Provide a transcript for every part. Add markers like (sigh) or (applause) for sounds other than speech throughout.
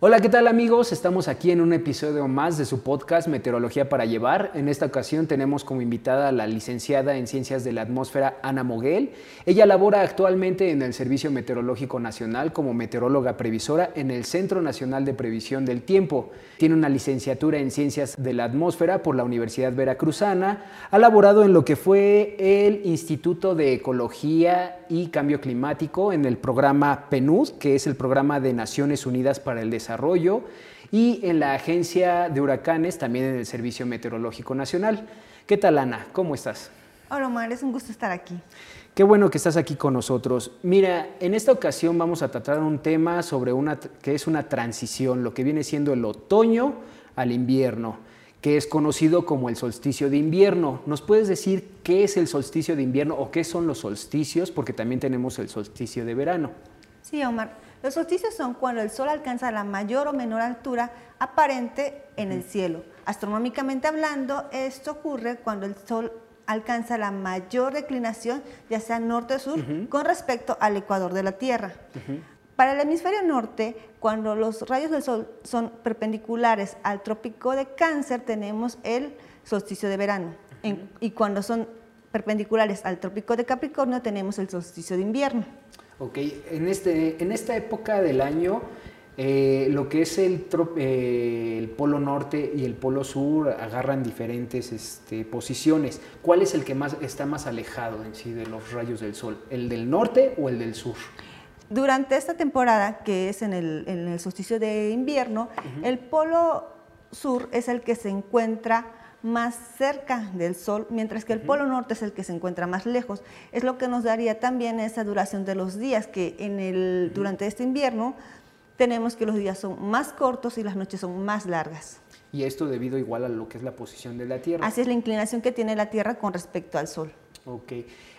Hola, ¿qué tal amigos? Estamos aquí en un episodio más de su podcast Meteorología para Llevar. En esta ocasión tenemos como invitada a la licenciada en Ciencias de la Atmósfera Ana Moguel. Ella labora actualmente en el Servicio Meteorológico Nacional como meteoróloga previsora en el Centro Nacional de Previsión del Tiempo. Tiene una licenciatura en Ciencias de la Atmósfera por la Universidad Veracruzana. Ha laborado en lo que fue el Instituto de Ecología y Cambio Climático en el programa PNUD, que es el Programa de Naciones Unidas para el Desarrollo Desarrollo y en la Agencia de Huracanes, también en el Servicio Meteorológico Nacional. ¿Qué tal, Ana? ¿Cómo estás? Hola, Omar, es un gusto estar aquí. Qué bueno que estás aquí con nosotros. Mira, en esta ocasión vamos a tratar un tema sobre una que es una transición, lo que viene siendo el otoño al invierno, que es conocido como el solsticio de invierno. ¿Nos puedes decir qué es el solsticio de invierno o qué son los solsticios? Porque también tenemos el solsticio de verano. Sí, Omar. Los solsticios son cuando el Sol alcanza la mayor o menor altura aparente en el cielo. Astronómicamente hablando, esto ocurre cuando el Sol alcanza la mayor declinación, ya sea norte o sur, con respecto al ecuador de la Tierra. Para el hemisferio norte, cuando los rayos del Sol son perpendiculares al trópico de Cáncer, tenemos el solsticio de verano. y cuando son perpendiculares al trópico de Capricornio, tenemos el solsticio de invierno. Ok, en, este, en esta época del año, eh, lo que es el, eh, el, polo norte y el polo sur agarran diferentes este, posiciones. ¿Cuál es el que más está más alejado en sí de los rayos del sol? ¿El del norte o el del sur? Durante esta temporada, que es en el, en el solsticio de invierno, el polo sur es el que se encuentra más cerca del Sol, mientras que el Polo Norte es el que se encuentra más lejos. Es lo que nos daría también esa duración de los días, que en el, durante este invierno tenemos que los días son más cortos y las noches son más largas. Y esto debido igual a lo que es la posición de la Tierra. Así es la inclinación que tiene la Tierra con respecto al Sol. Ok.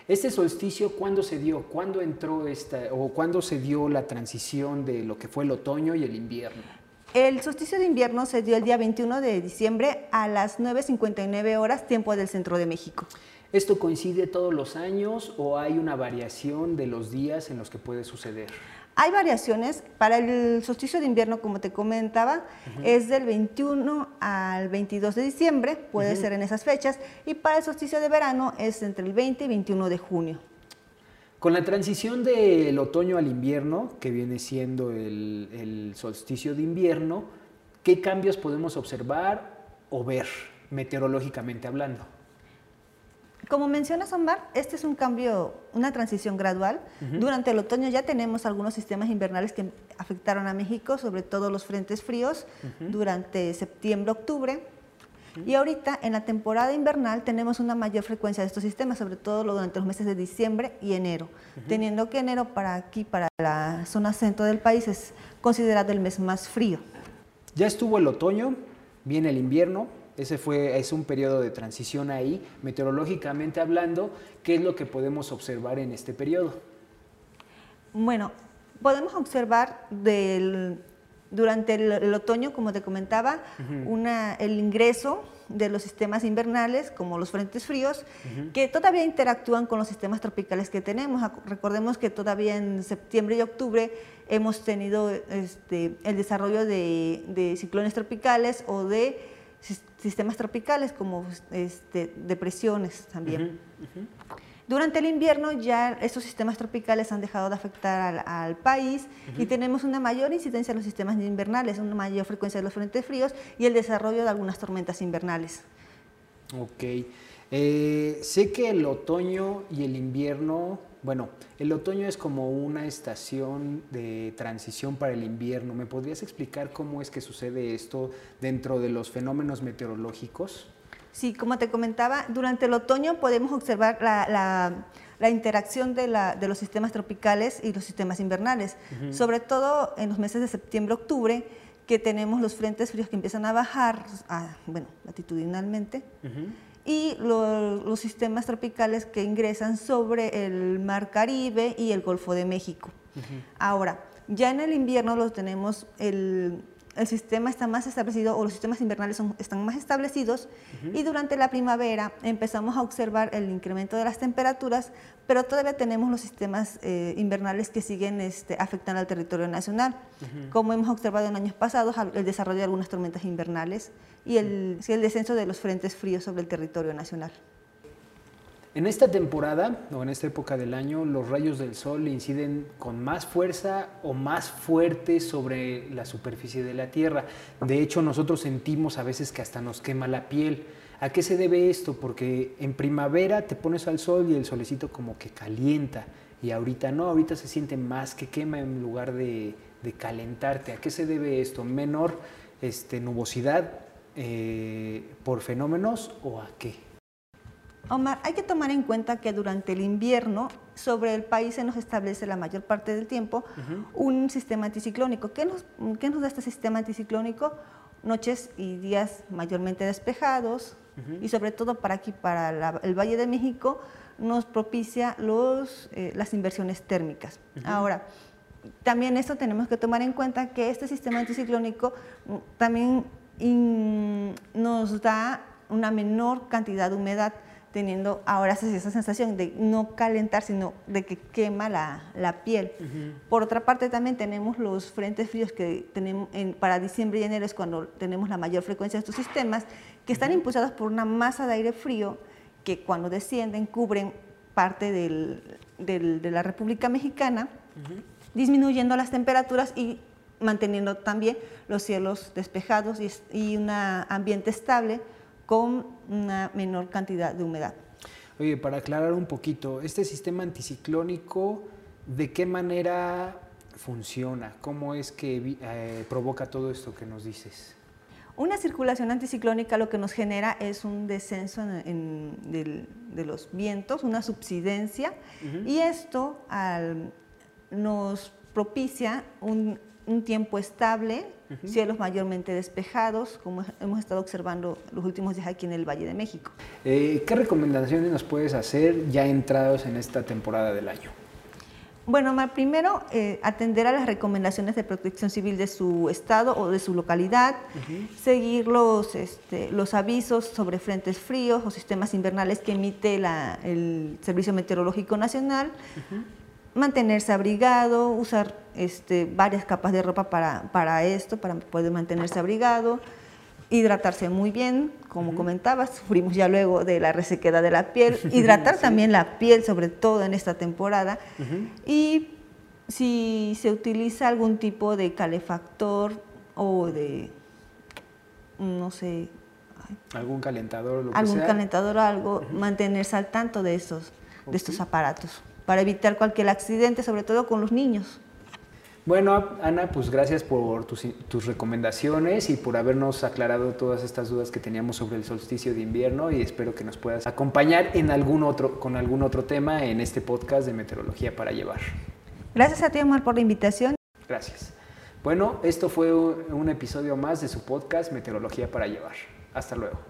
Este solsticio, ¿cuándo se dio? ¿Cuándo entró esta, o cuándo se dio la transición de lo que fue el otoño y el invierno? El solsticio de invierno se dio el día 21 de diciembre a las 9.59 horas, tiempo del centro de México. ¿Esto coincide todos los años o hay una variación de los días en los que puede suceder? Hay variaciones. Para el solsticio de invierno, como te comentaba, es del 21 al 22 de diciembre, puede ser en esas fechas, y para el solsticio de verano es entre el 20 y 21 de junio. Con la transición del otoño al invierno, que viene siendo el, solsticio de invierno, ¿qué cambios podemos observar o ver meteorológicamente hablando? Como mencionas, Omar, este es un cambio, una transición gradual. Durante el otoño ya tenemos algunos sistemas invernales que afectaron a México, sobre todo los frentes fríos, durante Y ahorita en la temporada invernal tenemos una mayor frecuencia de estos sistemas, sobre todo durante los meses de diciembre y enero, teniendo que enero para aquí, para la zona centro del país, es considerado el mes más frío. Ya estuvo el otoño, viene el invierno, ese fue, es un periodo de transición ahí, meteorológicamente hablando, ¿qué es lo que podemos observar en este periodo? Bueno, podemos observar del durante el, otoño, como te comentaba, el ingreso de los sistemas invernales, como los frentes fríos, que todavía interactúan con los sistemas tropicales que tenemos. Recordemos que todavía en septiembre y octubre hemos tenido este, el desarrollo de, ciclones tropicales o de sistemas tropicales, como este, depresiones también. Durante el invierno ya estos sistemas tropicales han dejado de afectar al, país y tenemos una mayor incidencia en los sistemas invernales, una mayor frecuencia de los frentes fríos y el desarrollo de algunas tormentas invernales. Ok. Eh, sé que el otoño y el invierno, bueno, el otoño es como una estación de transición para el invierno. ¿Me podrías explicar cómo es que sucede esto dentro de los fenómenos meteorológicos? Sí, como te comentaba, durante el otoño podemos observar la, la interacción de, la, de, los sistemas tropicales y los sistemas invernales, sobre todo en los meses de septiembre-octubre, que tenemos los frentes fríos que empiezan a bajar, bueno, latitudinalmente, y los sistemas tropicales que ingresan sobre el Mar Caribe y el Golfo de México. Ahora, ya en el invierno los tenemos el, el sistema está más establecido o los sistemas invernales están más establecidos y durante la primavera empezamos a observar el incremento de las temperaturas, pero todavía tenemos los sistemas eh, invernales que siguen este, afectando al territorio nacional, como hemos observado en años pasados, el desarrollo de algunas tormentas invernales y el, el descenso de los frentes fríos sobre el territorio nacional. En esta temporada o en esta época del año, los rayos del sol inciden con más fuerza o más fuerte sobre la superficie de la Tierra. De hecho, nosotros sentimos a veces que hasta nos quema la piel. ¿A qué se debe esto? Porque en primavera te pones al sol y el solecito como que calienta. Y ahorita no, ahorita se siente más que quema en lugar de, calentarte. ¿A qué se debe esto? ¿Menor este, nubosidad eh, por fenómenos o a qué? Omar, hay que tomar en cuenta que durante el invierno sobre el país se nos establece la mayor parte del tiempo un sistema anticiclónico. ¿Qué nos, da este sistema anticiclónico? Noches y días mayormente despejados y sobre todo para aquí, para el Valle de México, nos propicia los, eh, las inversiones térmicas. Ahora, también esto tenemos que tomar en cuenta que este sistema anticiclónico mm, también nos da una menor cantidad de humedad teniendo ahora esa sensación de no calentar, sino de que quema la, la piel. Por otra parte, también tenemos los frentes fríos que tenemos en, para diciembre y enero es cuando tenemos la mayor frecuencia de estos sistemas, que están impulsados por una masa de aire frío que cuando descienden cubren parte del, del, de la República Mexicana, disminuyendo las temperaturas y manteniendo también los cielos despejados y, y un ambiente estable con una menor cantidad de humedad. Oye, para aclarar un poquito, este sistema anticiclónico, ¿de qué manera funciona? ¿Cómo es que eh, provoca todo esto que nos dices? Una circulación anticiclónica lo que nos genera es un descenso de los vientos, una subsidencia, y esto nos propicia un un tiempo estable, cielos mayormente despejados, como hemos estado observando los últimos días aquí en el Valle de México. Eh, ¿Qué recomendaciones nos puedes hacer ya entrados en esta temporada del año? Bueno, primero eh, atender a las recomendaciones de protección civil de su estado o de su localidad, seguir los, este, los avisos sobre frentes fríos o sistemas invernales que emite el Servicio Meteorológico Nacional, mantenerse abrigado, usar este, varias capas de ropa para, esto, para poder mantenerse abrigado, hidratarse muy bien, como comentabas, (laughs) sufrimos ya luego de la resequedad de la piel, (laughs) hidratar también la piel, sobre todo en esta temporada, y si se utiliza algún tipo de calefactor o de, no sé, algún calentador, lo algún calentador o algo, mantenerse al tanto de estos, de estos aparatos para evitar cualquier accidente, sobre todo con los niños. Bueno, Ana, pues gracias por tus, recomendaciones y por habernos aclarado todas estas dudas que teníamos sobre el solsticio de invierno y espero que nos puedas acompañar en algún otro, con algún otro tema en este podcast de Meteorología para Llevar. Gracias a ti, Omar, por la invitación. Gracias. Bueno, esto fue un episodio más de su podcast Meteorología para Llevar. Hasta luego.